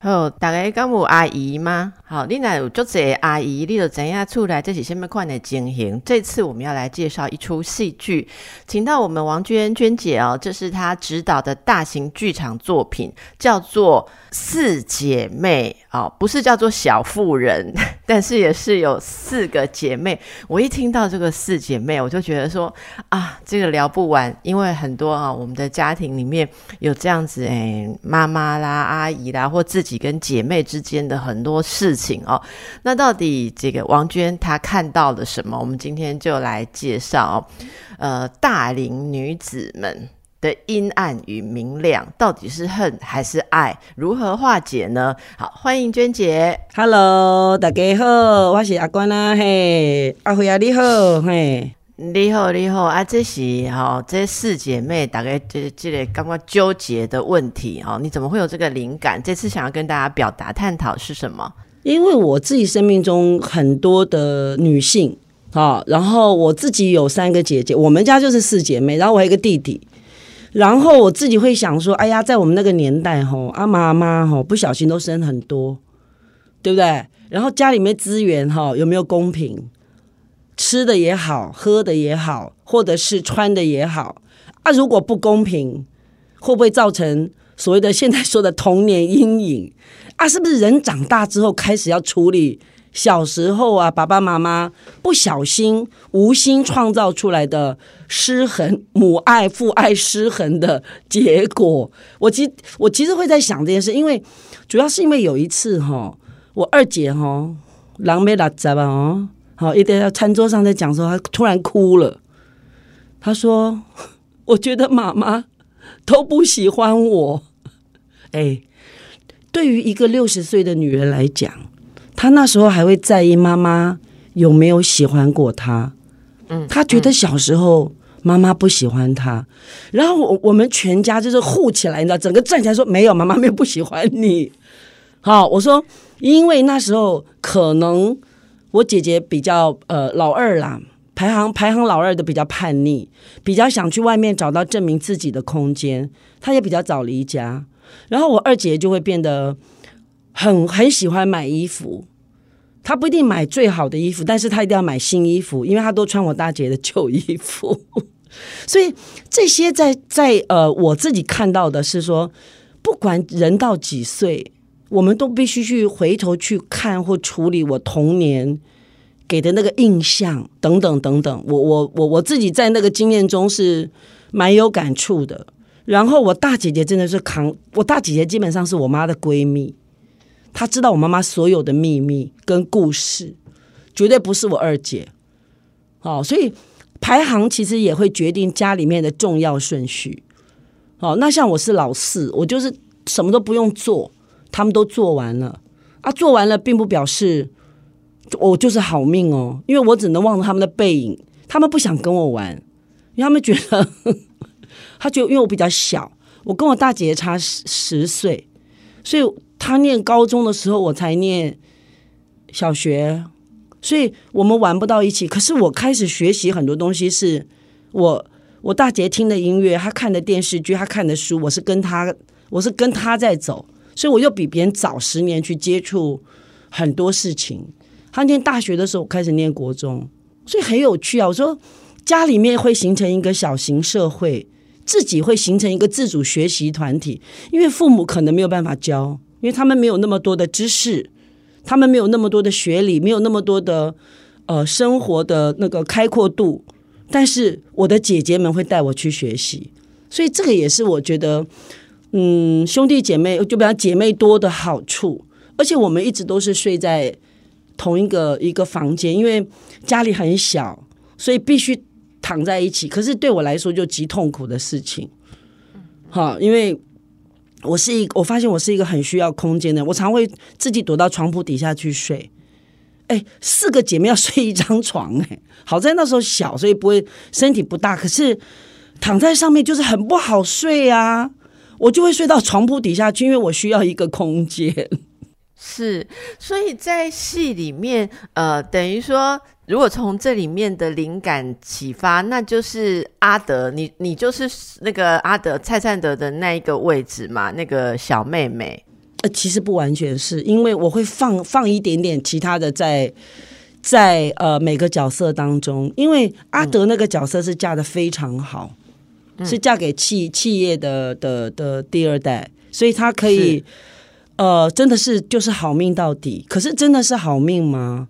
好，大家敢有阿姨吗？好，你若有足侪阿姨，你就知影出来这是什么款的情形。这次我们要来介绍一出戏剧，请到我们王娟娟姐哦，这是她指导的大型剧场作品，叫做《四姐妹》哦，不是叫做小妇人，但是也是有四个姐妹。我一听到这个四姐妹，我就觉得说啊，这个聊不完，因为很多啊，我们的家庭里面有这样子哎，妈妈啦、阿姨啦，或自己跟姐妹之间的很多事情哦。那到底这个王娟她看到了什么？我们今天就来介绍。呃，大龄女子们的阴暗与明亮，到底是恨还是爱？如何化解呢？好，欢迎娟姐。Hello，大家好，我是阿关啊，嘿，阿辉啊，你好，嘿，你好，你好啊！这是哈、这四姐妹大概这这个刚刚纠结的问题哈、你怎么会有这个灵感？这次想要跟大家表达探讨是什么？因为我自己生命中很多的女性，好，然后我自己有三个姐姐，我们家就是四姐妹，然后我还有一个弟弟。然后我自己会想说，哎呀，在我们那个年代，吼，阿妈妈吼不小心都生很多，对不对？然后家里面资源哈有没有公平？吃的也好，喝的也好，或者是穿的也好，啊，如果不公平，会不会造成所谓的现在说的童年阴影？啊，是不是人长大之后开始要处理小时候啊，爸爸妈妈不小心、无心创造出来的失衡、母爱、父爱失衡的结果？我其我其实会在想这件事，因为主要是因为有一次哈，我二姐哈，狼狈拉杂吧哦，好，一天在餐桌上在讲说，她突然哭了，她说：“我觉得妈妈都不喜欢我。”哎。对于一个六十岁的女人来讲，她那时候还会在意妈妈有没有喜欢过他。嗯，他觉得小时候妈妈不喜欢他，然后我我们全家就是护起来，你知道，整个站起来说没有，妈妈没有不喜欢你。好，我说，因为那时候可能我姐姐比较呃老二啦，排行排行老二的比较叛逆，比较想去外面找到证明自己的空间，她也比较早离家。然后我二姐就会变得很很喜欢买衣服，她不一定买最好的衣服，但是她一定要买新衣服，因为她都穿我大姐的旧衣服。所以这些在在呃我自己看到的是说，不管人到几岁，我们都必须去回头去看或处理我童年给的那个印象等等等等。我我我我自己在那个经验中是蛮有感触的。然后我大姐姐真的是扛，我大姐姐基本上是我妈的闺蜜，她知道我妈妈所有的秘密跟故事，绝对不是我二姐。哦，所以排行其实也会决定家里面的重要顺序。哦，那像我是老四，我就是什么都不用做，他们都做完了啊，做完了并不表示我就是好命哦，因为我只能望着他们的背影，他们不想跟我玩，因为他们觉得。他觉得因为我比较小，我跟我大姐姐差十十岁，所以他念高中的时候我才念小学，所以我们玩不到一起。可是我开始学习很多东西，是我我大姐听的音乐，她看的电视剧，她看的书，我是跟她，我是跟她在走，所以我又比别人早十年去接触很多事情。他念大学的时候，开始念国中，所以很有趣啊。我说家里面会形成一个小型社会。自己会形成一个自主学习团体，因为父母可能没有办法教，因为他们没有那么多的知识，他们没有那么多的学历，没有那么多的呃生活的那个开阔度。但是我的姐姐们会带我去学习，所以这个也是我觉得，嗯，兄弟姐妹就比较姐妹多的好处。而且我们一直都是睡在同一个一个房间，因为家里很小，所以必须。躺在一起，可是对我来说就极痛苦的事情，哈，因为我是一，我发现我是一个很需要空间的，我常会自己躲到床铺底下去睡。哎，四个姐妹要睡一张床，哎，好在那时候小，所以不会身体不大，可是躺在上面就是很不好睡啊，我就会睡到床铺底下去，因为我需要一个空间。是，所以在戏里面，呃，等于说，如果从这里面的灵感启发，那就是阿德，你你就是那个阿德蔡灿德的那一个位置嘛，那个小妹妹。呃，其实不完全是因为我会放放一点点其他的在在呃每个角色当中，因为阿德那个角色是嫁的非常好，是嫁给企企业的的的第二代，所以他可以。呃，真的是就是好命到底，可是真的是好命吗？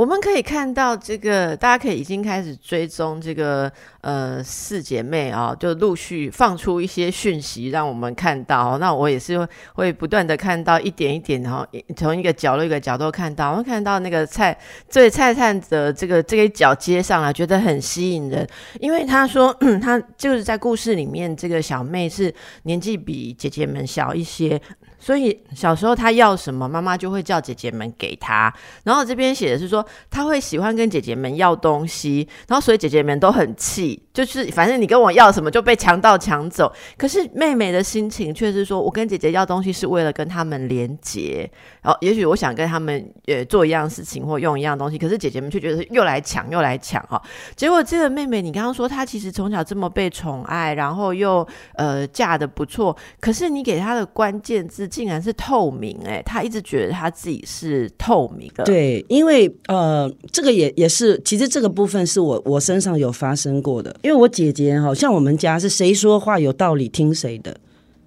我们可以看到这个，大家可以已经开始追踪这个呃四姐妹啊，就陆续放出一些讯息，让我们看到。那我也是会不断的看到一点一点，然后从一个角落一个角度看到，我看到那个蔡这菜菜的这个这个角接上来，觉得很吸引人，因为他说他就是在故事里面，这个小妹是年纪比姐姐们小一些。所以小时候他要什么，妈妈就会叫姐姐们给他。然后这边写的是说，他会喜欢跟姐姐们要东西，然后所以姐姐们都很气，就是反正你跟我要什么就被强盗抢走。可是妹妹的心情却是说，我跟姐姐要东西是为了跟他们连结。然后也许我想跟他们呃做一样事情或用一样东西，可是姐姐们却觉得又来抢又来抢哈。结果这个妹妹，你刚刚说她其实从小这么被宠爱，然后又呃嫁的不错，可是你给她的关键字。竟然是透明哎，他一直觉得他自己是透明的。对，因为呃，这个也也是，其实这个部分是我我身上有发生过的。因为我姐姐哈，像我们家是谁说话有道理听谁的，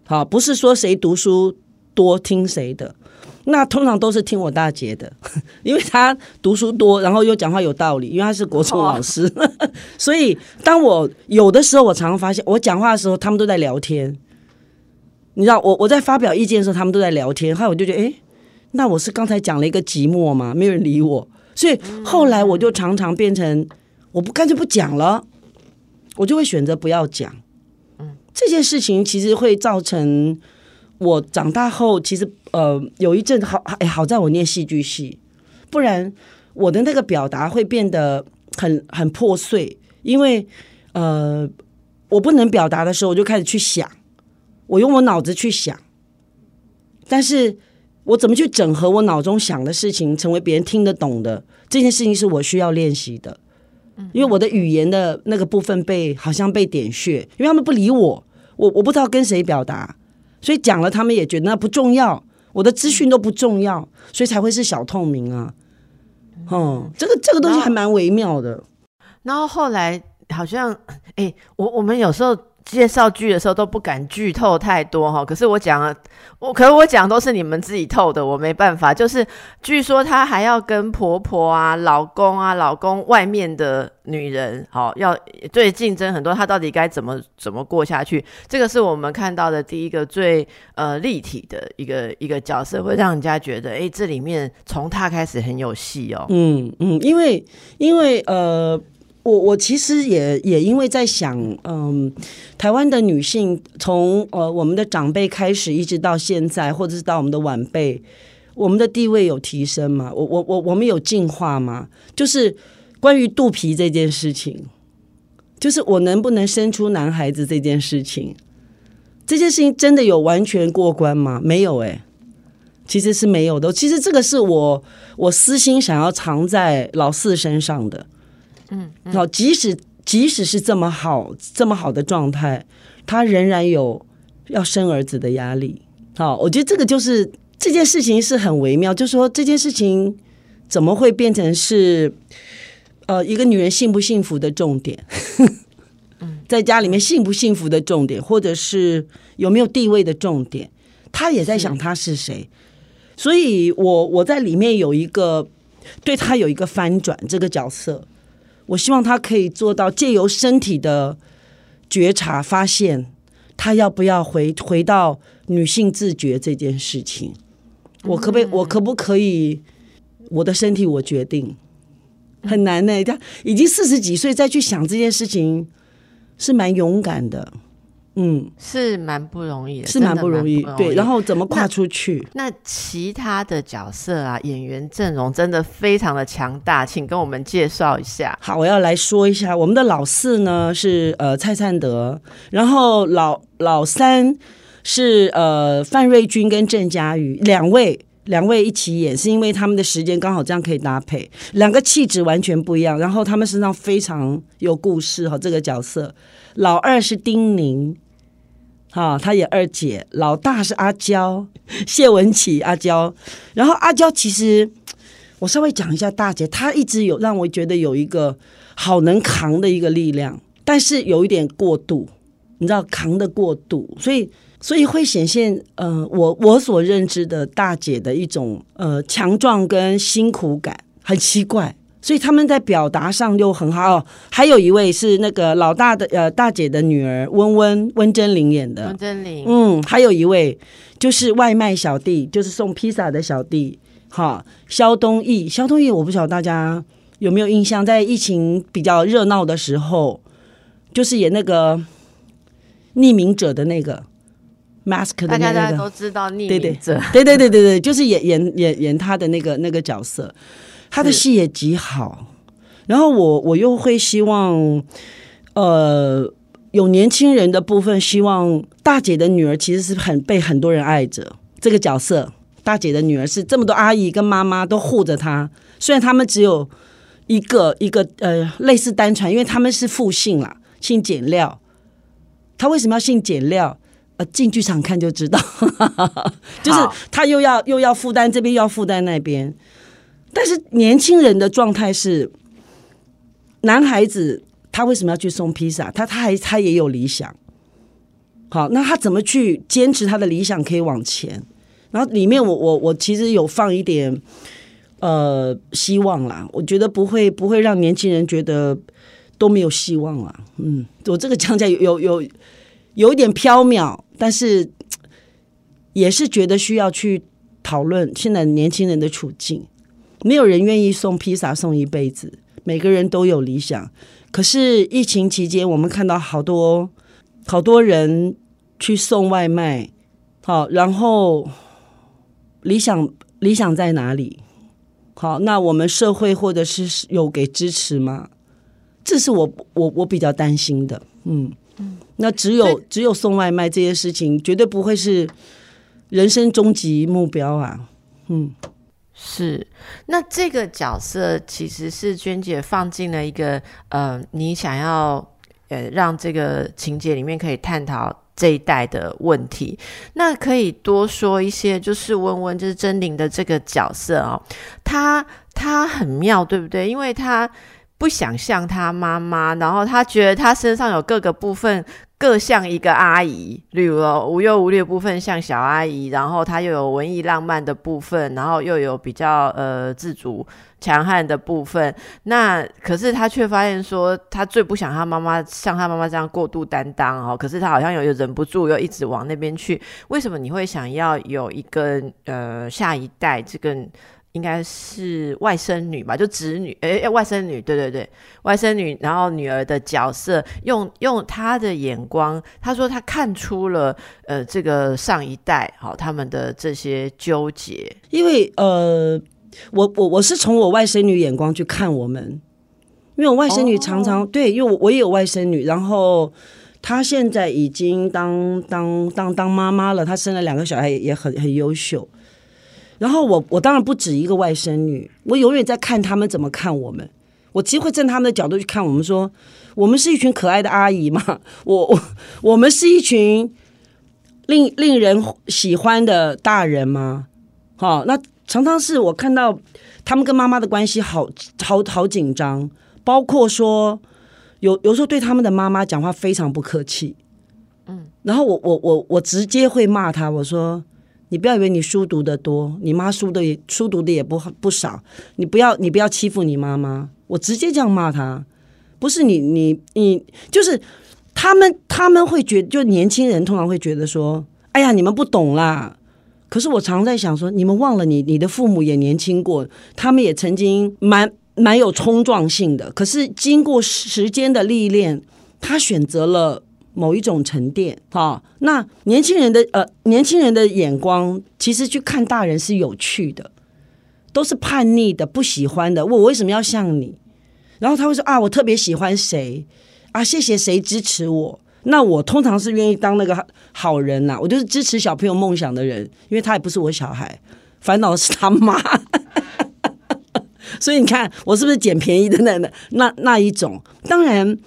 好，不是说谁读书多听谁的，那通常都是听我大姐的，因为她读书多，然后又讲话有道理，因为她是国中老师，所以当我有的时候，我常常发现我讲话的时候，他们都在聊天。你知道我我在发表意见的时候，他们都在聊天，后来我就觉得，哎，那我是刚才讲了一个寂寞吗？没有人理我，所以后来我就常常变成，我不干脆不讲了，我就会选择不要讲。嗯，这件事情其实会造成我长大后，其实呃有一阵好哎好在我念戏剧系，不然我的那个表达会变得很很破碎，因为呃我不能表达的时候，我就开始去想。我用我脑子去想，但是我怎么去整合我脑中想的事情，成为别人听得懂的这件事情，是我需要练习的。因为我的语言的那个部分被好像被点穴，因为他们不理我，我我不知道跟谁表达，所以讲了他们也觉得那不重要，我的资讯都不重要，所以才会是小透明啊。哦，这个这个东西还蛮微妙的。然后后来好像，哎，我我们有时候。介绍剧的时候都不敢剧透太多哈，可是我讲了，我可是我讲都是你们自己透的，我没办法。就是据说她还要跟婆婆啊、老公啊、老公外面的女人，好要对竞争很多，她到底该怎么怎么过下去？这个是我们看到的第一个最呃立体的一个一个角色，会让人家觉得，哎，这里面从她开始很有戏哦。嗯嗯，因为因为呃。我我其实也也因为在想，嗯，台湾的女性从呃我们的长辈开始，一直到现在，或者是到我们的晚辈，我们的地位有提升吗？我我我我们有进化吗？就是关于肚皮这件事情，就是我能不能生出男孩子这件事情，这件事情真的有完全过关吗？没有哎，其实是没有的。其实这个是我我私心想要藏在老四身上的。嗯，好，即使即使是这么好这么好的状态，他仍然有要生儿子的压力。好，我觉得这个就是这件事情是很微妙，就说这件事情怎么会变成是呃一个女人幸不幸福的重点？在家里面幸不幸福的重点，或者是有没有地位的重点？他也在想他是谁，所以我我在里面有一个对他有一个翻转这个角色。我希望他可以做到借由身体的觉察，发现他要不要回回到女性自觉这件事情。我可不可以？我可不可以？我的身体我决定，很难呢。他已经四十几岁，再去想这件事情，是蛮勇敢的。嗯，是蛮不容易的，是蛮不容易。对，然后怎么跨出去？那其他的角色啊，演员阵容真的非常的强大，请跟我们介绍一下。好，我要来说一下，我们的老四呢是呃蔡灿德，然后老老三是呃范瑞君跟郑嘉瑜两位两位一起演，是因为他们的时间刚好这样可以搭配，两个气质完全不一样，然后他们身上非常有故事哈。这个角色，老二是丁宁，哈，她演二姐；老大是阿娇，谢文琪阿娇。然后阿娇其实，我稍微讲一下大姐，她一直有让我觉得有一个好能扛的一个力量，但是有一点过度，你知道扛的过度，所以。所以会显现，呃，我我所认知的大姐的一种呃强壮跟辛苦感，很奇怪。所以他们在表达上又很好。还有一位是那个老大的呃大姐的女儿温温温真菱演的，温真菱。嗯，还有一位就是外卖小弟，就是送披萨的小弟，哈，肖东义。肖东义，我不晓得大家有没有印象，在疫情比较热闹的时候，就是演那个匿名者的那个。mask 的那个，大家都知道匿名者，对对对对对，就是演演演演他的那个那个角色，他的戏也极好。然后我我又会希望，呃，有年轻人的部分，希望大姐的女儿其实是很被很多人爱着。这个角色，大姐的女儿是这么多阿姨跟妈妈都护着她，虽然他们只有一个一个呃类似单传，因为他们是复姓啦，姓简料。他为什么要姓简料？呃，进剧场看就知道，就是他又要又要负担这边，又要负担那边。但是年轻人的状态是，男孩子他为什么要去送披萨？他他还他也有理想。好，那他怎么去坚持他的理想可以往前？然后里面我我我其实有放一点呃希望啦，我觉得不会不会让年轻人觉得都没有希望了。嗯，我这个讲起来有有。有一点飘渺，但是也是觉得需要去讨论现在年轻人的处境。没有人愿意送披萨送一辈子，每个人都有理想。可是疫情期间，我们看到好多好多人去送外卖，好，然后理想理想在哪里？好，那我们社会或者是有给支持吗？这是我我我比较担心的，嗯。那只有只有送外卖这些事情，绝对不会是人生终极目标啊！嗯，是。那这个角色其实是娟姐放进了一个呃，你想要呃让这个情节里面可以探讨这一代的问题。那可以多说一些，就是温温就是真灵的这个角色哦，他他很妙，对不对？因为他。不想像他妈妈，然后他觉得他身上有各个部分各像一个阿姨，例如无忧无虑的部分像小阿姨，然后她又有文艺浪漫的部分，然后又有比较呃自主强悍的部分。那可是她却发现说，她最不想她妈妈像她妈妈这样过度担当哦。可是她好像有忍不住，又一直往那边去。为什么你会想要有一个呃下一代这个？应该是外甥女吧，就侄女，哎，外甥女，对对对，外甥女，然后女儿的角色，用用她的眼光，她说她看出了，呃，这个上一代，好，他们的这些纠结，因为呃，我我我是从我外甥女眼光去看我们，因为我外甥女常常对，因为我我也有外甥女，然后她现在已经当当当当妈妈了，她生了两个小孩，也很很优秀。然后我我当然不止一个外甥女，我永远在看他们怎么看我们。我其实会站他们的角度去看我们，说我们是一群可爱的阿姨嘛，我我我们是一群令令人喜欢的大人吗？好，那常常是我看到他们跟妈妈的关系好好好紧张，包括说有有时候对他们的妈妈讲话非常不客气，嗯，然后我我我我直接会骂他，我说。你不要以为你书读的多，你妈书的也书读的也不不少。你不要你不要欺负你妈妈，我直接这样骂她。不是你你你，就是他们他们会觉，就年轻人通常会觉得说，哎呀，你们不懂啦。可是我常在想说，你们忘了你你的父母也年轻过，他们也曾经蛮蛮有冲撞性的。可是经过时间的历练，他选择了。某一种沉淀，哈，那年轻人的呃，年轻人的眼光，其实去看大人是有趣的，都是叛逆的，不喜欢的。我为什么要像你？然后他会说啊，我特别喜欢谁啊，谢谢谁支持我。那我通常是愿意当那个好人呐，我就是支持小朋友梦想的人，因为他也不是我小孩，烦恼是他妈。所以你看，我是不是捡便宜的那那那那一种？当然，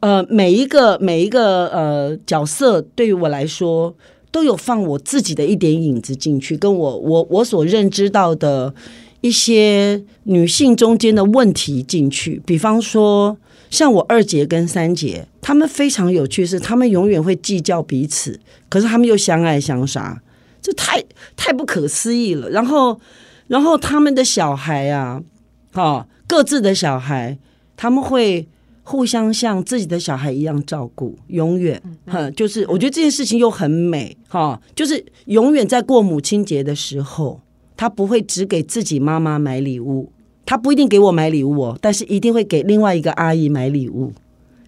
呃，每一个每一个呃角色对于我来说，都有放我自己的一点影子进去，跟我我我所认知到的一些女性中间的问题进去。比方说，像我二姐跟三姐，她们非常有趣，是她们永远会计较彼此，可是她们又相爱相杀，这太太不可思议了。然后，然后他们的小孩啊。哈，各自的小孩，他们会互相像自己的小孩一样照顾，永远哈，就是我觉得这件事情又很美哈，就是永远在过母亲节的时候，他不会只给自己妈妈买礼物，他不一定给我买礼物哦，但是一定会给另外一个阿姨买礼物，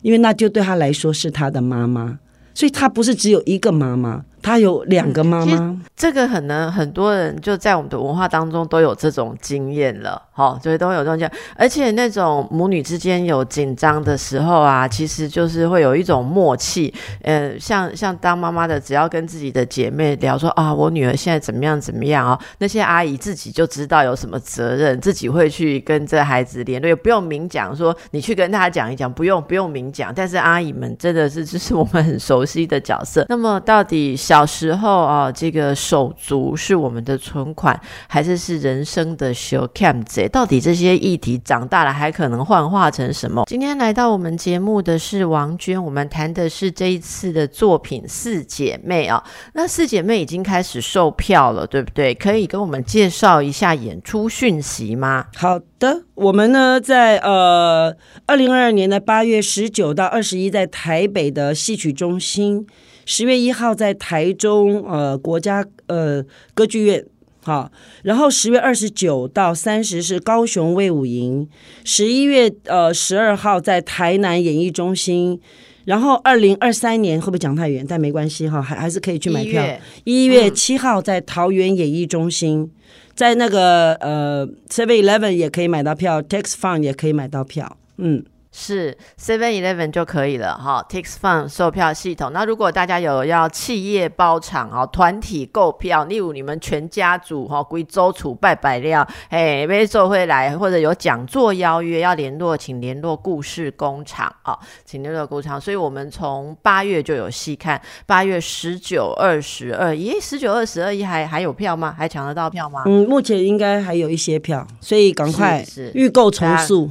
因为那就对他来说是他的妈妈，所以他不是只有一个妈妈。他有两个妈妈，这个可能很多人就在我们的文化当中都有这种经验了，哈，所以都有这种经验。而且那种母女之间有紧张的时候啊，其实就是会有一种默契。呃，像像当妈妈的，只要跟自己的姐妹聊说啊，我女儿现在怎么样怎么样啊，那些阿姨自己就知道有什么责任，自己会去跟这孩子联络，也不用明讲说你去跟他讲一讲，不用不用明讲。但是阿姨们真的是就是我们很熟悉的角色。那么到底？小时候啊，这个手足是我们的存款，还是是人生的修 cam？到底这些议题长大了还可能幻化成什么？今天来到我们节目的是王娟，我们谈的是这一次的作品《四姐妹》啊。那四姐妹已经开始售票了，对不对？可以跟我们介绍一下演出讯息吗？好的，我们呢在呃二零二二年的八月十九到二十一，在台北的戏曲中心。十月一号在台中呃国家呃歌剧院，好，然后十月二十九到三十是高雄卫武营，十一月呃十二号在台南演艺中心，然后二零二三年会不会讲太远？但没关系哈，还还是可以去买票。一月七号在桃园演艺中心，在那个呃 Seven Eleven 也可以买到票，Tax Fund 也可以买到票，嗯。是 Seven Eleven 就可以了哈，Tix Fun 售票系统。那如果大家有要企业包场哦，团体购票，例如你们全家族哈，归周楚拜拜料，哎，每周会来或者有讲座邀约要联络，请联络故事工厂啊，请联络工厂。所以我们从八月就有戏看，八月十九、二十二，咦，十九、二十二一还还有票吗？还抢得到票吗？嗯，目前应该还有一些票，所以赶快预购重塑。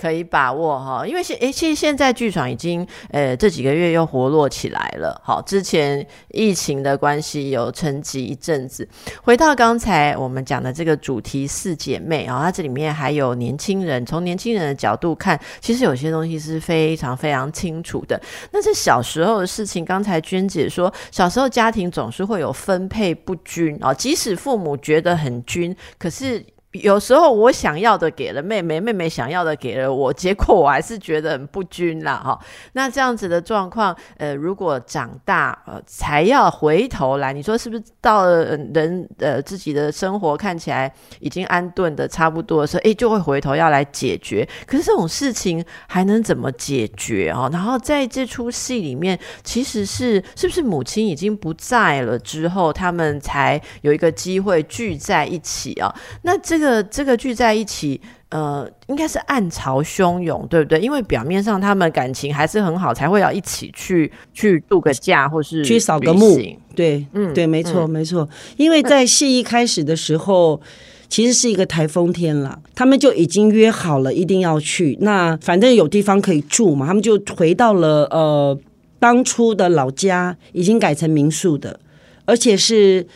可以把握哈，因为现诶，其实现在剧场已经呃这几个月又活络起来了。好，之前疫情的关系有沉寂一阵子。回到刚才我们讲的这个主题四姐妹啊，它这里面还有年轻人，从年轻人的角度看，其实有些东西是非常非常清楚的。那是小时候的事情。刚才娟姐说，小时候家庭总是会有分配不均啊，即使父母觉得很均，可是。有时候我想要的给了妹妹，妹妹想要的给了我，结果我还是觉得很不均啦哈。那这样子的状况，呃，如果长大呃才要回头来，你说是不是到了人呃自己的生活看起来已经安顿的差不多的时候，哎，就会回头要来解决。可是这种事情还能怎么解决啊？然后在这出戏里面，其实是是不是母亲已经不在了之后，他们才有一个机会聚在一起啊？那这。这个这个聚在一起，呃，应该是暗潮汹涌，对不对？因为表面上他们感情还是很好，才会要一起去去度个假，或是去扫个墓。对，嗯，对，没错，没错。因为在戏一开始的时候，其实是一个台风天了，他们就已经约好了一定要去。那反正有地方可以住嘛，他们就回到了呃当初的老家，已经改成民宿的，而且是。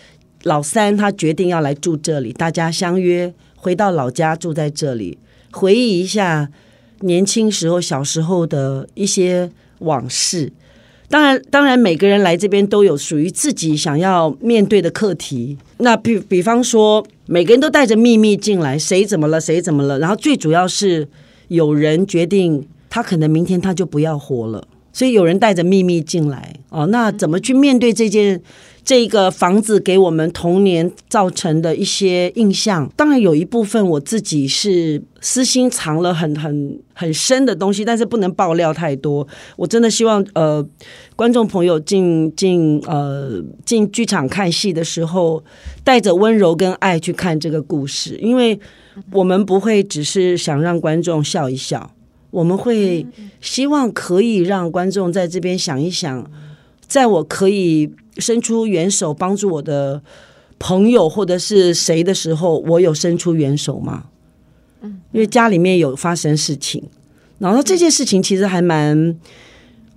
老三他决定要来住这里，大家相约回到老家住在这里，回忆一下年轻时候小时候的一些往事。当然，当然每个人来这边都有属于自己想要面对的课题。那比比方说，每个人都带着秘密进来，谁怎么了，谁怎么了？然后最主要是有人决定他可能明天他就不要活了，所以有人带着秘密进来。哦，那怎么去面对这件？这个房子给我们童年造成的一些印象，当然有一部分我自己是私心藏了很很很深的东西，但是不能爆料太多。我真的希望呃，观众朋友进进呃进剧场看戏的时候，带着温柔跟爱去看这个故事，因为我们不会只是想让观众笑一笑，我们会希望可以让观众在这边想一想，在我可以。伸出援手帮助我的朋友或者是谁的时候，我有伸出援手吗？嗯，因为家里面有发生事情，然后这件事情其实还蛮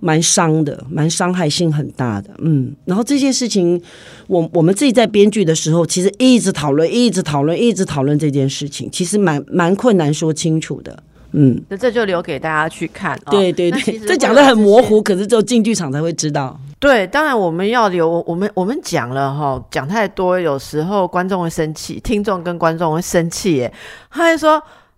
蛮伤的，蛮伤害性很大的。嗯，然后这件事情，我我们自己在编剧的时候，其实一直讨论，一直讨论，一直讨论这件事情，其实蛮蛮困难说清楚的。嗯，那这就留给大家去看。对对对，这讲的很模糊，可是只有进剧场才会知道。对，当然我们要有，我们我们讲了哈，讲太多，有时候观众会生气，听众跟观众会生气耶。他就说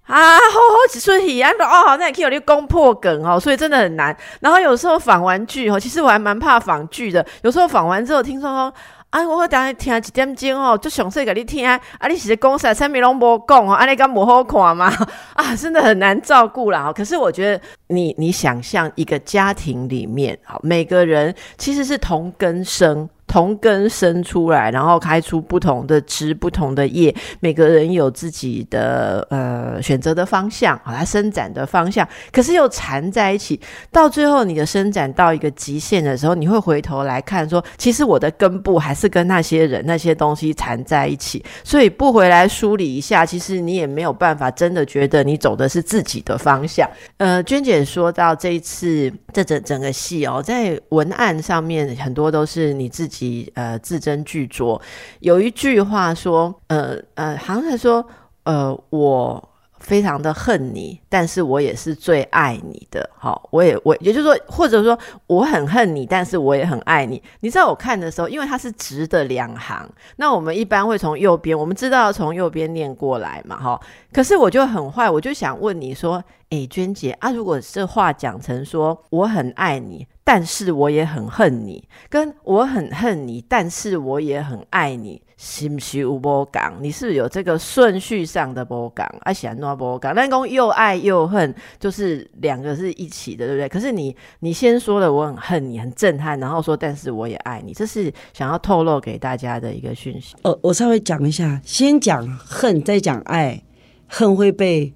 啊，好好几岁体验哦，那也可以有点攻破梗哦，所以真的很难。然后有时候仿完剧哦，其实我还蛮怕仿剧的，有时候仿完之后，听说说。啊，我等下听一点钟哦，就详细给你听。啊，你是讲啥？啥物拢无讲哦，啊，你敢无好看吗？啊，真的很难照顾啦。可是我觉得，你你想象一个家庭里面，好，每个人其实是同根生。同根生出来，然后开出不同的枝、不同的叶。每个人有自己的呃选择的方向，好，它伸展的方向，可是又缠在一起。到最后，你的伸展到一个极限的时候，你会回头来看，说其实我的根部还是跟那些人、那些东西缠在一起。所以不回来梳理一下，其实你也没有办法真的觉得你走的是自己的方向。呃，娟姐说到这一次这整整个戏哦，在文案上面很多都是你自己。呃，字斟句酌，有一句话说，呃呃，好像说，呃，我。非常的恨你，但是我也是最爱你的。好，我也我也就是说，或者说我很恨你，但是我也很爱你。你知道我看的时候，因为它是直的两行，那我们一般会从右边，我们知道从右边念过来嘛，哈。可是我就很坏，我就想问你说，哎，娟姐啊，如果这话讲成说我很爱你，但是我也很恨你，跟我很恨你，但是我也很爱你。是不是有波讲？你是不是有这个顺序上的波讲？啊，喜欢诺波讲，但公又爱又恨，就是两个是一起的，对不对？可是你你先说了我很恨你，很震撼，然后说但是我也爱你，这是想要透露给大家的一个讯息。呃，我稍微讲一下，先讲恨，再讲爱，恨会被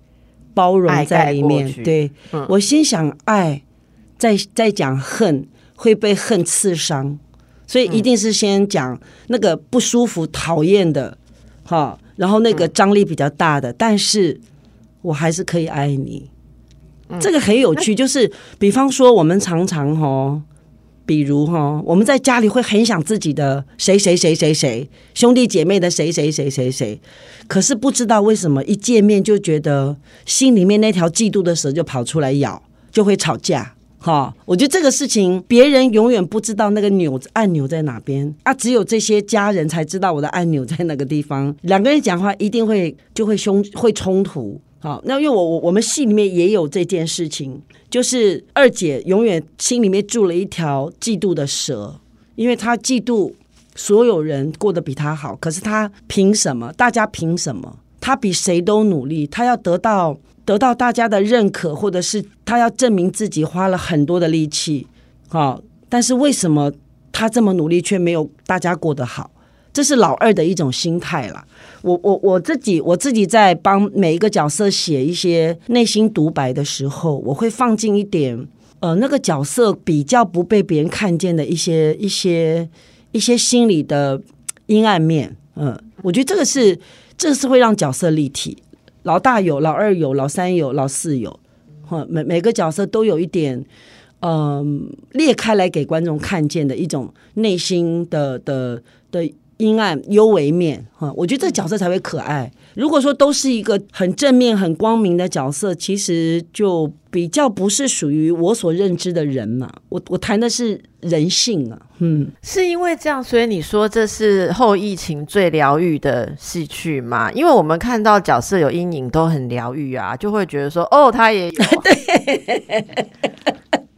包容在里面。对，我先想爱，再再讲恨会被恨刺伤。所以一定是先讲那个不舒服、讨厌的，哈，然后那个张力比较大的，但是我还是可以爱你。这个很有趣，就是比方说，我们常常哈，比如哈，我们在家里会很想自己的谁谁谁谁谁兄弟姐妹的谁谁谁谁谁，可是不知道为什么一见面就觉得心里面那条嫉妒的蛇就跑出来咬，就会吵架。哈，我觉得这个事情别人永远不知道那个钮按钮在哪边啊，只有这些家人才知道我的按钮在那个地方。两个人讲话一定会就会凶会冲突。好，那因为我我我们戏里面也有这件事情，就是二姐永远心里面住了一条嫉妒的蛇，因为她嫉妒所有人过得比她好，可是她凭什么？大家凭什么？她比谁都努力，她要得到。得到大家的认可，或者是他要证明自己花了很多的力气，好，但是为什么他这么努力却没有大家过得好？这是老二的一种心态了。我我我自己我自己在帮每一个角色写一些内心独白的时候，我会放进一点呃那个角色比较不被别人看见的一些一些一些心理的阴暗面。嗯，我觉得这个是这是会让角色立体。老大有，老二有，老三有，老四有，哈，每每个角色都有一点，嗯，裂开来给观众看见的一种内心的的的阴暗幽微面，哈，我觉得这角色才会可爱。如果说都是一个很正面、很光明的角色，其实就比较不是属于我所认知的人嘛。我我谈的是人性啊，嗯，是因为这样，所以你说这是后疫情最疗愈的戏剧嘛？因为我们看到角色有阴影都很疗愈啊，就会觉得说，哦，他也有，对，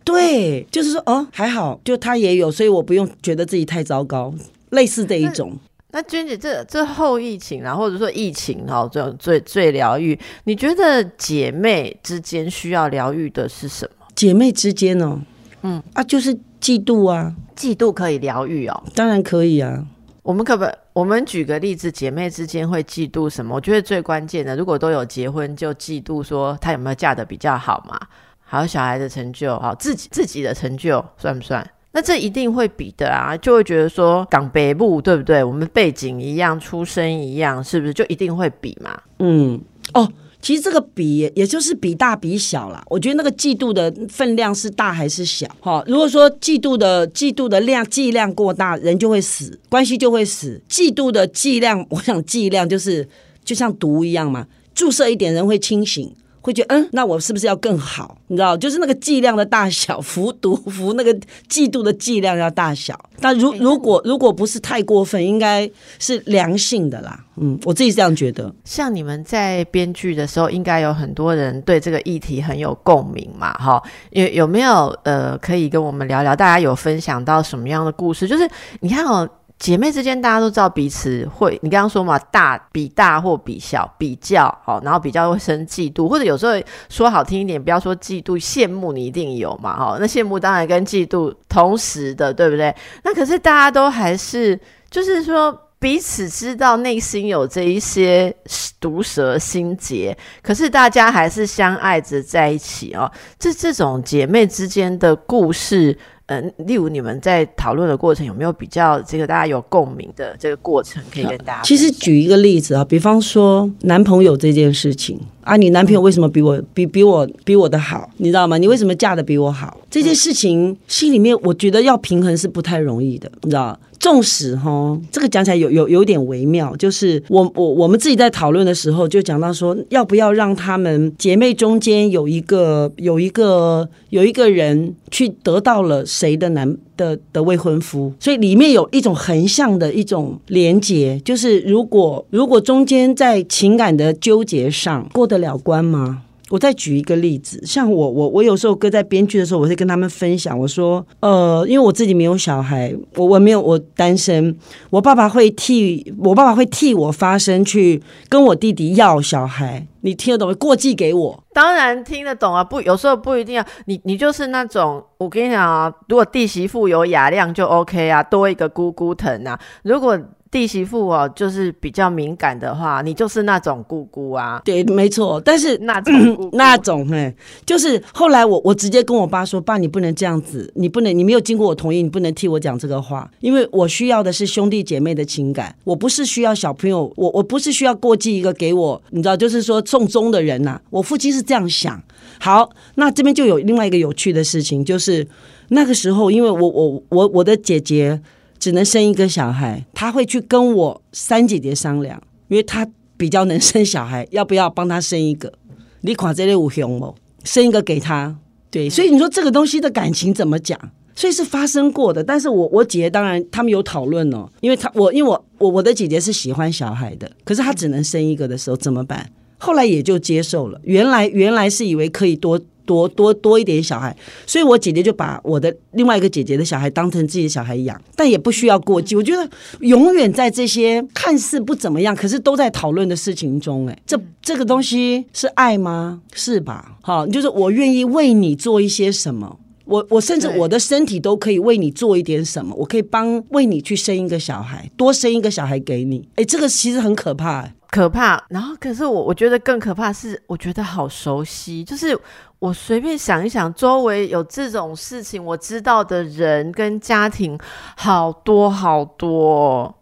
对，就是说，哦，还好，就他也有，所以我不用觉得自己太糟糕。类似这一种。那娟姐，这这后疫情然后或者说疫情哦，这种最最疗愈，你觉得姐妹之间需要疗愈的是什么？姐妹之间哦，嗯啊，就是嫉妒啊，嫉妒可以疗愈哦，当然可以啊。我们可不，我们举个例子，姐妹之间会嫉妒什么？我觉得最关键的，如果都有结婚，就嫉妒说她有没有嫁的比较好嘛，还有小孩的成就，好自己自己的成就算不算？那这一定会比的啊，就会觉得说港北部对不对？我们背景一样，出身一样，是不是就一定会比嘛？嗯，哦。其实这个比，也就是比大比小啦。我觉得那个嫉妒的分量是大还是小？哈，如果说嫉妒的嫉妒的量剂量过大，人就会死，关系就会死。嫉妒的剂量，我想剂量就是就像毒一样嘛，注射一点人会清醒。会觉得嗯，那我是不是要更好？你知道，就是那个剂量的大小，服毒服那个嫉妒的剂量要大小。但如如果如果不是太过分，应该是良性的啦。嗯，我自己这样觉得。像你们在编剧的时候，应该有很多人对这个议题很有共鸣嘛？哈，有有没有呃，可以跟我们聊聊？大家有分享到什么样的故事？就是你看哦。姐妹之间，大家都知道彼此会，你刚刚说嘛，大比大或比小比较，好，然后比较会生嫉妒，或者有时候说好听一点，不要说嫉妒，羡慕你一定有嘛，哈，那羡慕当然跟嫉妒同时的，对不对？那可是大家都还是，就是说彼此知道内心有这一些毒蛇心结，可是大家还是相爱着在一起哦。这这种姐妹之间的故事。嗯，例如你们在讨论的过程有没有比较这个大家有共鸣的这个过程可以跟大家？其实举一个例子啊，比方说男朋友这件事情啊，你男朋友为什么比我比比我比我的好？你知道吗？你为什么嫁的比我好？这件事情心里面我觉得要平衡是不太容易的，你知道。纵使哈，这个讲起来有有有点微妙，就是我我我们自己在讨论的时候，就讲到说，要不要让他们姐妹中间有一个有一个有一个人去得到了谁的男的的未婚夫，所以里面有一种横向的一种连结，就是如果如果中间在情感的纠结上过得了关吗？我再举一个例子，像我我我有时候搁在编剧的时候，我会跟他们分享，我说，呃，因为我自己没有小孩，我我没有我单身，我爸爸会替我爸爸会替我发声，去跟我弟弟要小孩，你听得懂吗？过继给我，当然听得懂啊，不有时候不一定要你你就是那种，我跟你讲啊，如果弟媳妇有雅量就 OK 啊，多一个姑姑疼啊，如果。弟媳妇哦，就是比较敏感的话，你就是那种姑姑啊。对，没错。但是那种那种，嘿，就是后来我我直接跟我爸说：“爸，你不能这样子，你不能，你没有经过我同意，你不能替我讲这个话，因为我需要的是兄弟姐妹的情感，我不是需要小朋友，我我不是需要过继一个给我，你知道，就是说送终的人呐。我父亲是这样想。好，那这边就有另外一个有趣的事情，就是那个时候，因为我我我我的姐姐。只能生一个小孩，他会去跟我三姐姐商量，因为他比较能生小孩，要不要帮他生一个？你垮这类五兄哦，生一个给他。对，所以你说这个东西的感情怎么讲？所以是发生过的。但是我我姐姐当然他们有讨论哦，因为他我因为我我我的姐姐是喜欢小孩的，可是她只能生一个的时候怎么办？后来也就接受了。原来原来是以为可以多。多多多一点小孩，所以我姐姐就把我的另外一个姐姐的小孩当成自己的小孩养，但也不需要过继。我觉得永远在这些看似不怎么样，可是都在讨论的事情中，哎，这这个东西是爱吗？是吧？好，就是我愿意为你做一些什么，我我甚至我的身体都可以为你做一点什么，我可以帮为你去生一个小孩，多生一个小孩给你。哎，这个其实很可怕。可怕，然后可是我我觉得更可怕是，我觉得好熟悉，就是我随便想一想，周围有这种事情，我知道的人跟家庭好多好多，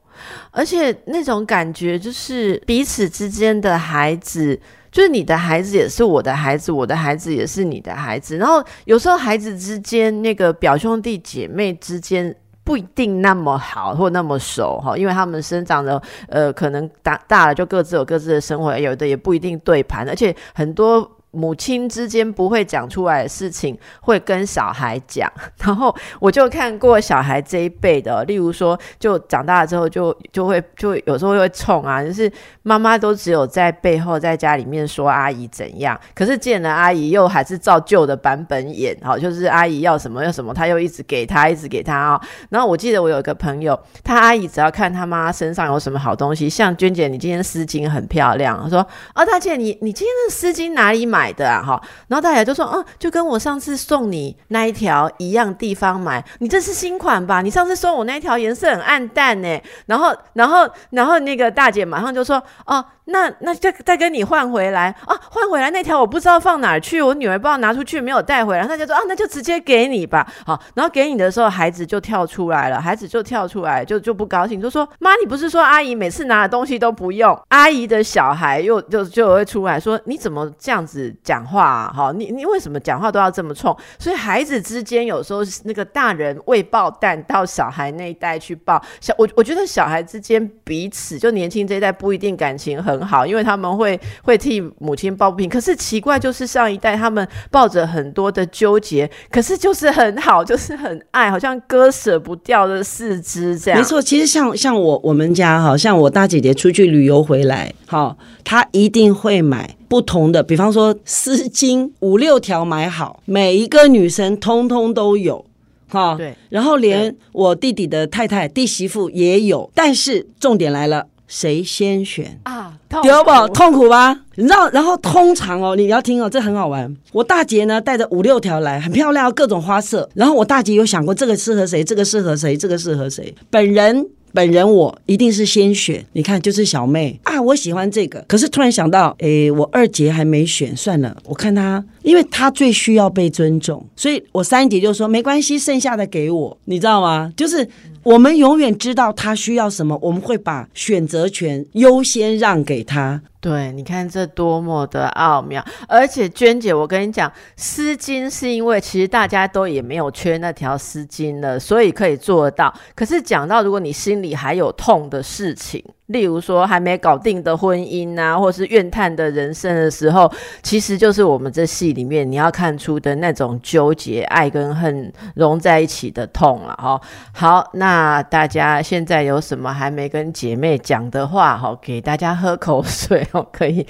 而且那种感觉就是彼此之间的孩子，就是你的孩子也是我的孩子，我的孩子也是你的孩子，然后有时候孩子之间那个表兄弟姐妹之间。不一定那么好或那么熟哈，因为他们生长的呃，可能大大了就各自有各自的生活，有的也不一定对盘，而且很多母亲之间不会讲出来的事情，会跟小孩讲。然后我就看过小孩这一辈的，例如说，就长大了之后就就会就有时候会冲啊，就是妈妈都只有在背后在家里面说阿姨怎样，可是见了阿姨又还是照旧的版本演，好，就是阿姨要什么要什么，他又一直给他一直给他啊。然后我记得我有一个朋友，他阿姨只要看他妈身上有什么好东西，像娟姐，你今天丝巾很漂亮，说哦，大姐你你今天的丝巾哪里买买的啊？哈，然后大家就说，嗯，就跟我上次送你那一条一样地方买，你这是新款吧？你上次送我那一条颜色很暗淡呢。然后然后然后那个大姐马上就说，哦。那那再再跟你换回来啊，换回来那条我不知道放哪儿去，我女儿不知道拿出去没有带回来，那就说啊，那就直接给你吧。好，然后给你的时候，孩子就跳出来了，孩子就跳出来，就就不高兴，就说妈，你不是说阿姨每次拿的东西都不用？阿姨的小孩又就就会出来说，你怎么这样子讲话？啊？好，你你为什么讲话都要这么冲？所以孩子之间有时候那个大人未爆弹到小孩那一代去爆小，我我觉得小孩之间彼此就年轻这一代不一定感情很。很好，因为他们会会替母亲抱不平。可是奇怪，就是上一代他们抱着很多的纠结，可是就是很好，就是很爱，好像割舍不掉的四肢这样。没错，其实像像我我们家哈，像我大姐姐出去旅游回来，好，她一定会买不同的，比方说丝巾五六条买好，每一个女生通通都有，哈，对。然后连我弟弟的太太弟媳妇也有，但是重点来了。谁先选啊？丢不痛苦吧？你知道？然后通常哦，你要听哦，这很好玩。我大姐呢带着五六条来，很漂亮，各种花色。然后我大姐有想过这个适合谁，这个适合谁，这个适合谁。本人。本人我一定是先选，你看就是小妹啊，我喜欢这个。可是突然想到，诶，我二姐还没选，算了，我看她，因为她最需要被尊重，所以我三姐就说没关系，剩下的给我，你知道吗？就是我们永远知道他需要什么，我们会把选择权优先让给他。对，你看这多么的奥妙！而且娟姐，我跟你讲，丝巾是因为其实大家都也没有缺那条丝巾了，所以可以做到。可是讲到如果你心里还有痛的事情。例如说还没搞定的婚姻啊，或是怨叹的人生的时候，其实就是我们这戏里面你要看出的那种纠结、爱跟恨融在一起的痛了哈。好，那大家现在有什么还没跟姐妹讲的话哈，给大家喝口水哦，可以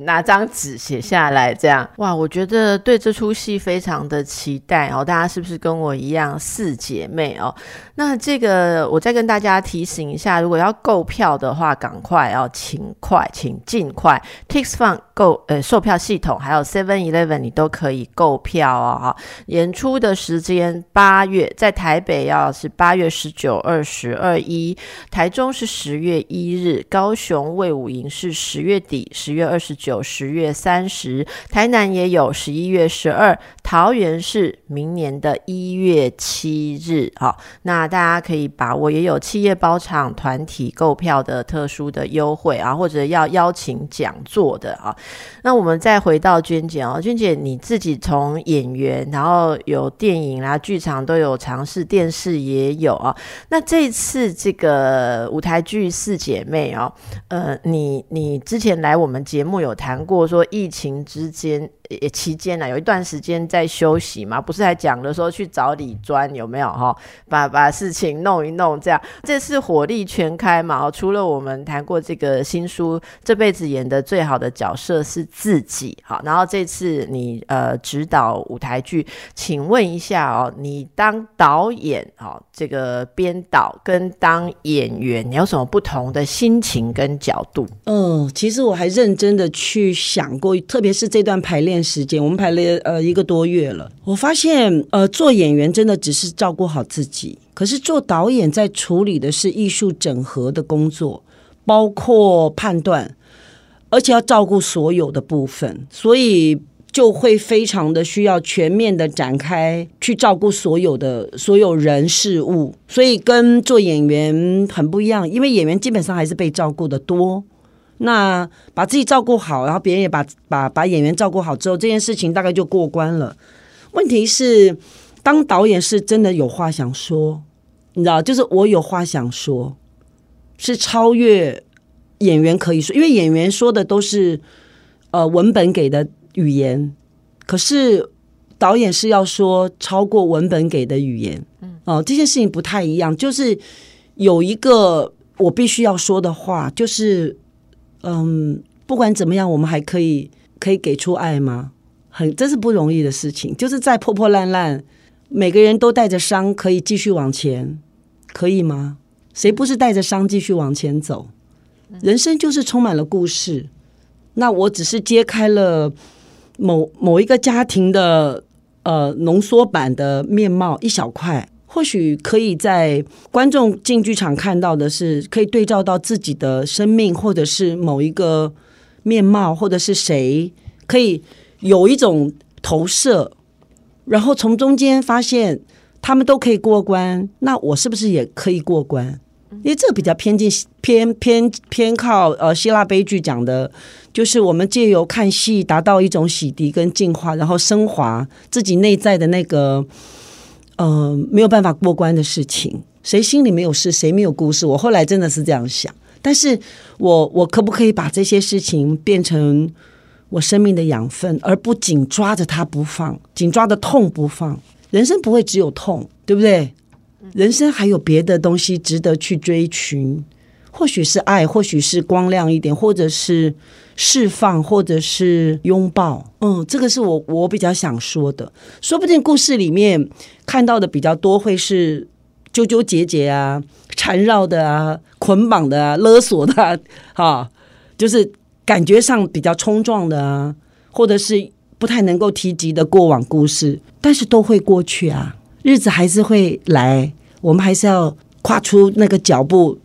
拿张纸写下来。这样哇，我觉得对这出戏非常的期待哦。大家是不是跟我一样四姐妹哦？那这个我再跟大家提醒一下，如果要购票的。话赶快哦请快，请尽快。Tix Fun 购呃售票系统，还有 Seven Eleven 你都可以购票哦。哈，演出的时间八月在台北要是八月十九、二十二一，台中是十月一日，高雄魏武营是十月底，十月二十九、十月三十，台南也有十一月十二，桃园是明年的一月七日。好，那大家可以把握，也有企业包场、团体购票的。特殊的优惠啊，或者要邀请讲座的啊，那我们再回到娟姐哦，娟姐你自己从演员，然后有电影啦、剧场都有尝试，电视也有啊。那这次这个舞台剧《四姐妹》哦，呃，你你之前来我们节目有谈过说疫情之间。也期间呢，有一段时间在休息嘛，不是还讲了说去找李专有没有哈？把把事情弄一弄，这样这次火力全开嘛。除了我们谈过这个新书，这辈子演的最好的角色是自己，好，然后这次你呃指导舞台剧，请问一下哦，你当导演哦，这个编导跟当演员，你有什么不同的心情跟角度？嗯，其实我还认真的去想过，特别是这段排练。时间我们排了呃一个多月了，我发现呃做演员真的只是照顾好自己，可是做导演在处理的是艺术整合的工作，包括判断，而且要照顾所有的部分，所以就会非常的需要全面的展开去照顾所有的所有人事物，所以跟做演员很不一样，因为演员基本上还是被照顾的多。那把自己照顾好，然后别人也把把把演员照顾好之后，这件事情大概就过关了。问题是，当导演是真的有话想说，你知道，就是我有话想说，是超越演员可以说，因为演员说的都是呃文本给的语言，可是导演是要说超过文本给的语言。嗯，哦，这件事情不太一样，就是有一个我必须要说的话，就是嗯，不管怎么样，我们还可以可以给出爱吗？很，这是不容易的事情，就是再破破烂烂，每个人都带着伤，可以继续往前，可以吗？谁不是带着伤继续往前走？人生就是充满了故事。那我只是揭开了某某一个家庭的呃浓缩版的面貌一小块，或许可以在观众进剧场看到的是，可以对照到自己的生命，或者是某一个面貌，或者是谁可以有一种投射，然后从中间发现他们都可以过关，那我是不是也可以过关？因为这比较偏近偏偏偏靠呃希腊悲剧讲的，就是我们借由看戏达到一种洗涤跟净化，然后升华自己内在的那个呃没有办法过关的事情。谁心里没有事，谁没有故事？我后来真的是这样想。但是我我可不可以把这些事情变成我生命的养分，而不紧抓着它不放，紧抓着痛不放？人生不会只有痛，对不对？人生还有别的东西值得去追寻，或许是爱，或许是光亮一点，或者是释放，或者是拥抱。嗯，这个是我我比较想说的。说不定故事里面看到的比较多，会是纠纠结结啊、缠绕的啊、捆绑的啊、勒索的啊，哈，就是感觉上比较冲撞的啊，或者是不太能够提及的过往故事，但是都会过去啊。日子还是会来，我们还是要跨出那个脚步，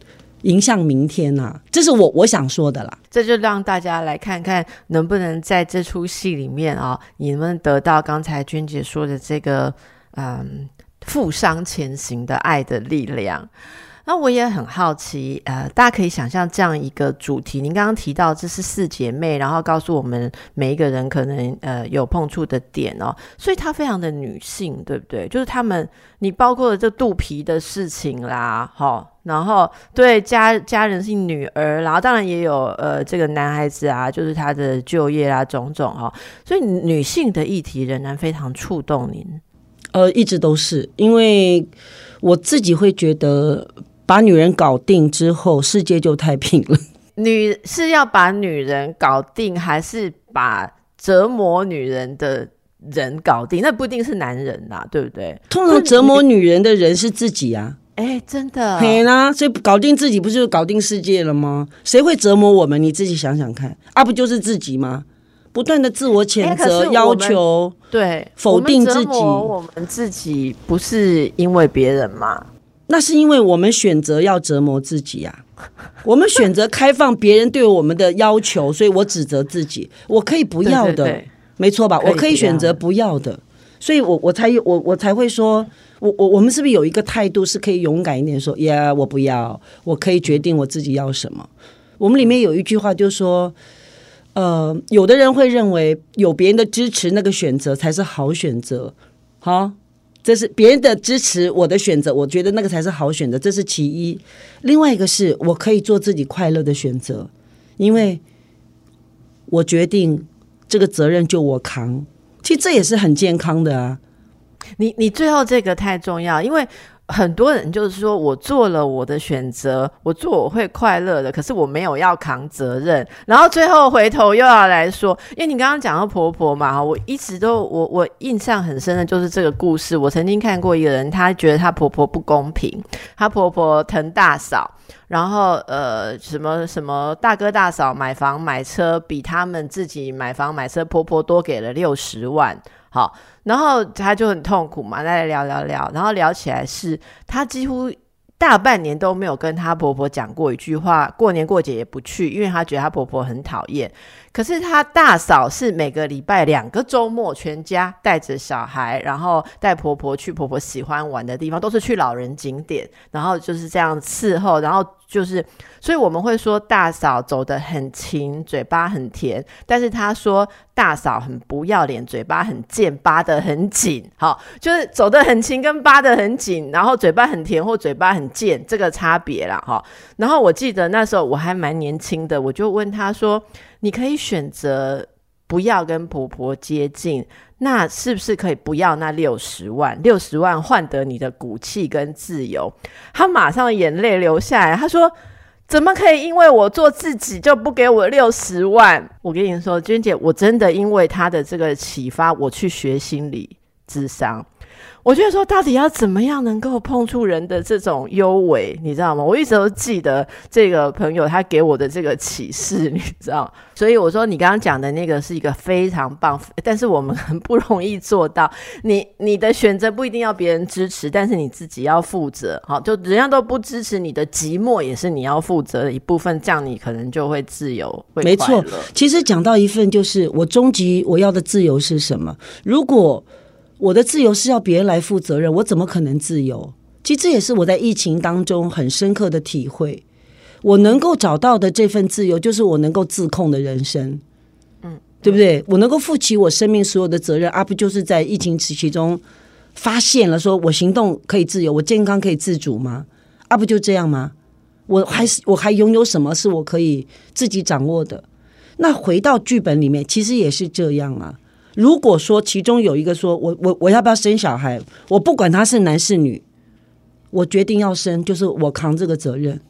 迎向明天呐。这是我我想说的啦。这就让大家来看看，能不能在这出戏里面啊，你们得到刚才娟姐说的这个嗯，负伤前行的爱的力量。那我也很好奇，呃，大家可以想象这样一个主题。您刚刚提到这是四姐妹，然后告诉我们每一个人可能呃有碰触的点哦，所以它非常的女性，对不对？就是她们，你包括了这肚皮的事情啦，哈，然后对家家人是女儿，然后当然也有呃这个男孩子啊，就是他的就业啊种种哦，所以女性的议题仍然非常触动您。呃，一直都是，因为我自己会觉得。把女人搞定之后，世界就太平了。女是要把女人搞定，还是把折磨女人的人搞定？那不一定是男人呐，对不对？通常折磨女人的人是自己啊。哎，真的，嘿啦，所以搞定自己不就搞定世界了吗？谁会折磨我们？你自己想想看，啊，不就是自己吗？不断的自我谴责、要求，对，否定自己。我们自己不是因为别人吗？那是因为我们选择要折磨自己呀，我们选择开放别人对我们的要求，所以我指责自己，我可以不要的，没错吧？我可以选择不要的，所以我我才我我才会说，我我我们是不是有一个态度是可以勇敢一点说，呀，我不要，我可以决定我自己要什么。我们里面有一句话就是说，呃，有的人会认为有别人的支持，那个选择才是好选择，好。这是别人的支持，我的选择，我觉得那个才是好选择，这是其一。另外一个是我可以做自己快乐的选择，因为我决定这个责任就我扛。其实这也是很健康的啊。你你最后这个太重要，因为。很多人就是说我做了我的选择，我做我会快乐的，可是我没有要扛责任，然后最后回头又要来说，因为你刚刚讲到婆婆嘛，我一直都我我印象很深的就是这个故事。我曾经看过一个人，他觉得他婆婆不公平，他婆婆疼大嫂，然后呃什么什么大哥大嫂买房买车比他们自己买房买车，婆婆多给了六十万。好，然后他就很痛苦嘛，再聊聊聊，然后聊起来是，他几乎大半年都没有跟他婆婆讲过一句话，过年过节也不去，因为他觉得他婆婆很讨厌。可是他大嫂是每个礼拜两个周末，全家带着小孩，然后带婆婆去婆婆喜欢玩的地方，都是去老人景点，然后就是这样伺候，然后。就是，所以我们会说大嫂走得很勤，嘴巴很甜。但是他说大嫂很不要脸，嘴巴很贱，扒得很紧。好，就是走得很勤跟扒得很紧，然后嘴巴很甜或嘴巴很贱，这个差别啦。哈。然后我记得那时候我还蛮年轻的，我就问他说：“你可以选择。”不要跟婆婆接近，那是不是可以不要那六十万？六十万换得你的骨气跟自由？他马上眼泪流下来，他说：“怎么可以因为我做自己就不给我六十万？”我跟你说，娟姐，我真的因为他的这个启发，我去学心理智商。我觉得说，到底要怎么样能够碰触人的这种优为，你知道吗？我一直都记得这个朋友他给我的这个启示，你知道。所以我说，你刚刚讲的那个是一个非常棒，但是我们很不容易做到。你你的选择不一定要别人支持，但是你自己要负责。好，就人家都不支持你的寂寞，也是你要负责的一部分。这样你可能就会自由。没错，其实讲到一份，就是我终极我要的自由是什么？如果我的自由是要别人来负责任，我怎么可能自由？其实这也是我在疫情当中很深刻的体会。我能够找到的这份自由，就是我能够自控的人生，嗯，对不对？我能够负起我生命所有的责任，而不就是在疫情时期中发现了，说我行动可以自由，我健康可以自主吗？啊，不就这样吗？我还是我还拥有什么是我可以自己掌握的？那回到剧本里面，其实也是这样啊。如果说其中有一个说我我我要不要生小孩？我不管他是男是女，我决定要生，就是我扛这个责任，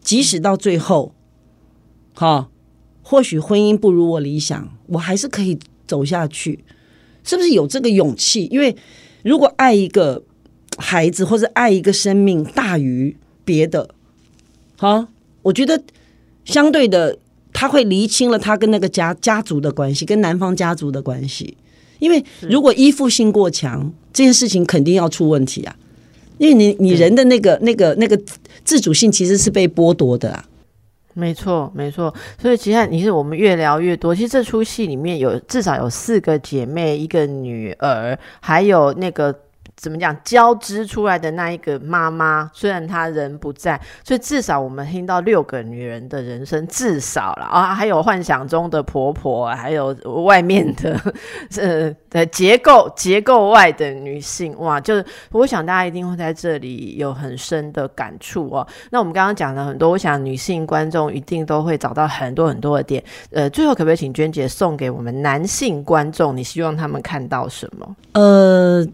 即使到最后，好，或许婚姻不如我理想，我还是可以走下去，是不是有这个勇气？因为如果爱一个孩子或者爱一个生命大于别的，好，我觉得相对的。他会厘清了他跟那个家家族的关系，跟男方家族的关系。因为如果依附性过强，这件事情肯定要出问题啊！因为你你人的那个那个那个自主性其实是被剥夺的啊。没错，没错。所以其实你是我们越聊越多。其实这出戏里面有至少有四个姐妹，一个女儿，还有那个。怎么讲？交织出来的那一个妈妈，虽然她人不在，所以至少我们听到六个女人的人生，至少了啊，还有幻想中的婆婆，还有外面的呃的结构结构外的女性，哇！就是我想大家一定会在这里有很深的感触哦。那我们刚刚讲了很多，我想女性观众一定都会找到很多很多的点。呃，最后可不可以请娟姐送给我们男性观众？你希望他们看到什么？呃。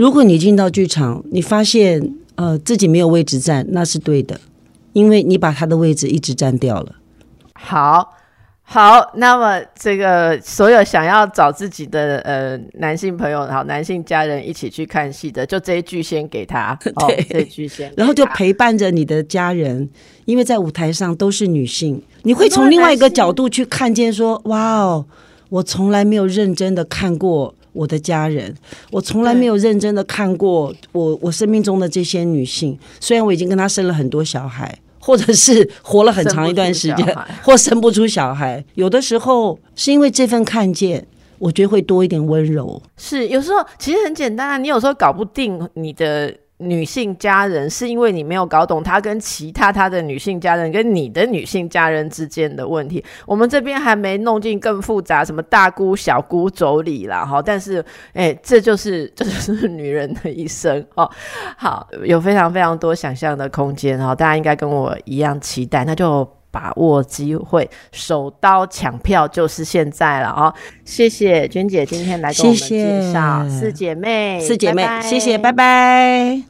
如果你进到剧场，你发现呃自己没有位置站，那是对的，因为你把他的位置一直占掉了。好，好，那么这个所有想要找自己的呃男性朋友，好男性家人一起去看戏的，就这一句先给他，对，这句先，然后就陪伴着你的家人，因为在舞台上都是女性，你会从另外一个角度去看见，说哇哦，我从来没有认真的看过。我的家人，我从来没有认真的看过我我生命中的这些女性。虽然我已经跟她生了很多小孩，或者是活了很长一段时间，或生不出小孩，有的时候是因为这份看见，我觉得会多一点温柔。是有时候其实很简单啊，你有时候搞不定你的。女性家人是因为你没有搞懂她跟其他她的女性家人跟你的女性家人之间的问题，我们这边还没弄进更复杂什么大姑小姑妯娌啦哈，但是哎，这就是这就是女人的一生哦。好，有非常非常多想象的空间哈，大家应该跟我一样期待，那就把握机会，手刀抢票就是现在了哦！谢谢娟姐今天来跟我们介绍四姐妹，四姐妹，谢谢，拜拜。